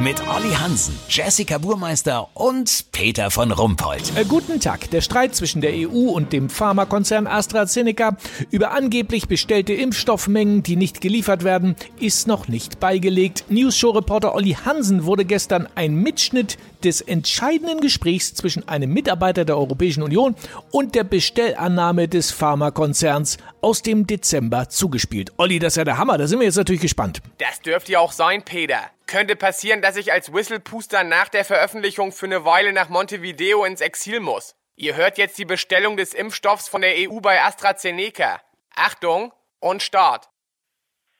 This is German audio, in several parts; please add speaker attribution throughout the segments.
Speaker 1: Mit Olli Hansen, Jessica Burmeister und Peter von Rumpold.
Speaker 2: Äh, guten Tag. Der Streit zwischen der EU und dem Pharmakonzern AstraZeneca über angeblich bestellte Impfstoffmengen, die nicht geliefert werden, ist noch nicht beigelegt. News-Show-Reporter Olli Hansen wurde gestern ein Mitschnitt des entscheidenden Gesprächs zwischen einem Mitarbeiter der Europäischen Union und der Bestellannahme des Pharmakonzerns aus dem Dezember zugespielt. Olli, das ist ja der Hammer. Da sind wir jetzt natürlich gespannt.
Speaker 3: Das dürfte ja auch sein, Peter. Könnte passieren, dass ich als Whistlepuster nach der Veröffentlichung für eine Weile nach Montevideo ins Exil muss. Ihr hört jetzt die Bestellung des Impfstoffs von der EU bei AstraZeneca. Achtung und Start.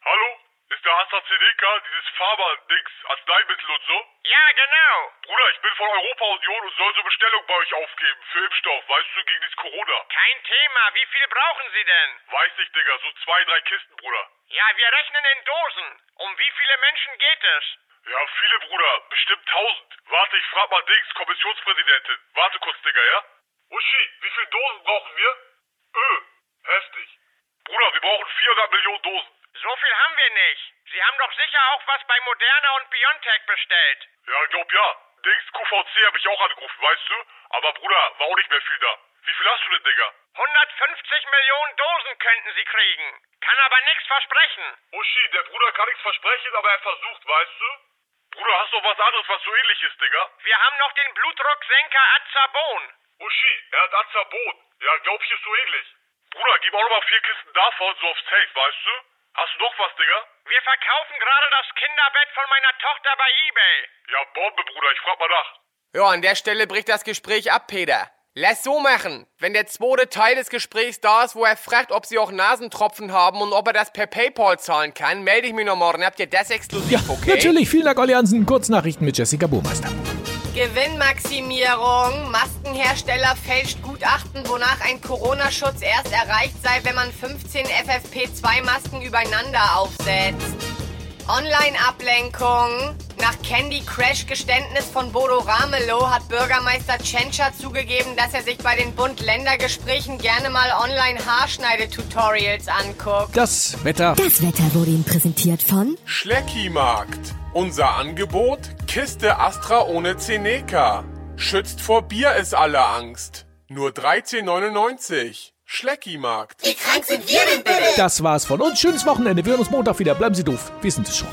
Speaker 4: Hallo? Ist der AstraZeneca, dieses Pharma-Dings, Arzneimittel und so?
Speaker 3: Ja, genau.
Speaker 4: Bruder, ich bin von Europa Union und soll so Bestellung bei euch aufgeben für Impfstoff, weißt du, gegen das Corona.
Speaker 3: Kein Thema. Wie viel brauchen Sie denn?
Speaker 4: Weiß nicht, Digga, so zwei, drei Kisten, Bruder.
Speaker 3: Ja, wir rechnen in Dosen. Um wie viele Menschen geht es?
Speaker 4: Ja, viele, Bruder, bestimmt tausend. Warte, ich frag mal Dings, Kommissionspräsidentin. Warte kurz, Digga, ja? Uschi, wie viele Dosen brauchen wir? Öh, heftig. Bruder, wir brauchen 400 Millionen Dosen.
Speaker 3: So viel haben wir nicht. Sie haben doch sicher auch was bei Moderna und BioNTech bestellt.
Speaker 4: Ja, glaub ja. Dings, QVC habe ich auch angerufen, weißt du? Aber Bruder, war auch nicht mehr viel da. Wie viel hast du denn, Digga?
Speaker 3: 150 Millionen Dosen könnten Sie kriegen. Kann aber nichts versprechen.
Speaker 4: Uschi, der Bruder kann nichts versprechen, aber er versucht, weißt du? Bruder, hast du noch was anderes, was so ähnlich ist, Digga?
Speaker 3: Wir haben noch den Blutdrucksenker Azabon.
Speaker 4: Uschi, er hat Azabon. Ja, glaub ich, ist so ähnlich. Bruder, gib auch noch mal vier Kisten davon, so auf Safe, weißt du? Hast du noch was, Digga?
Speaker 3: Wir verkaufen gerade das Kinderbett von meiner Tochter bei eBay.
Speaker 4: Ja, Bombe, Bruder, ich frag mal nach.
Speaker 3: Ja, an der Stelle bricht das Gespräch ab, Peter. Lass so machen. Wenn der zweite Teil des Gesprächs da ist, wo er fragt, ob sie auch Nasentropfen haben und ob er das per PayPal zahlen kann, melde ich mich noch morgen. Habt ihr das exklusiv,
Speaker 2: Ja,
Speaker 3: okay?
Speaker 2: natürlich. Vielen Dank, Olli Hansen. Kurznachrichten mit Jessica Burmeister.
Speaker 5: Gewinnmaximierung. Maskenhersteller fälscht Gutachten, wonach ein Corona-Schutz erst erreicht sei, wenn man 15 FFP2-Masken übereinander aufsetzt. Online-Ablenkung. Nach Candy Crash Geständnis von Bodo Ramelow hat Bürgermeister Tschentscher zugegeben, dass er sich bei den Bund-Länder-Gesprächen gerne mal Online-Haarschneide-Tutorials anguckt.
Speaker 2: Das Wetter.
Speaker 6: Das Wetter wurde Ihnen präsentiert von
Speaker 7: Schleckimarkt. Unser Angebot: Kiste Astra ohne Zeneka. Schützt vor Bier ist alle Angst. Nur 13,99. Schleckimarkt.
Speaker 2: Das war's von uns. Schönes Wochenende. Wir hören uns Montag wieder. Bleiben Sie doof. Wir sind es schon.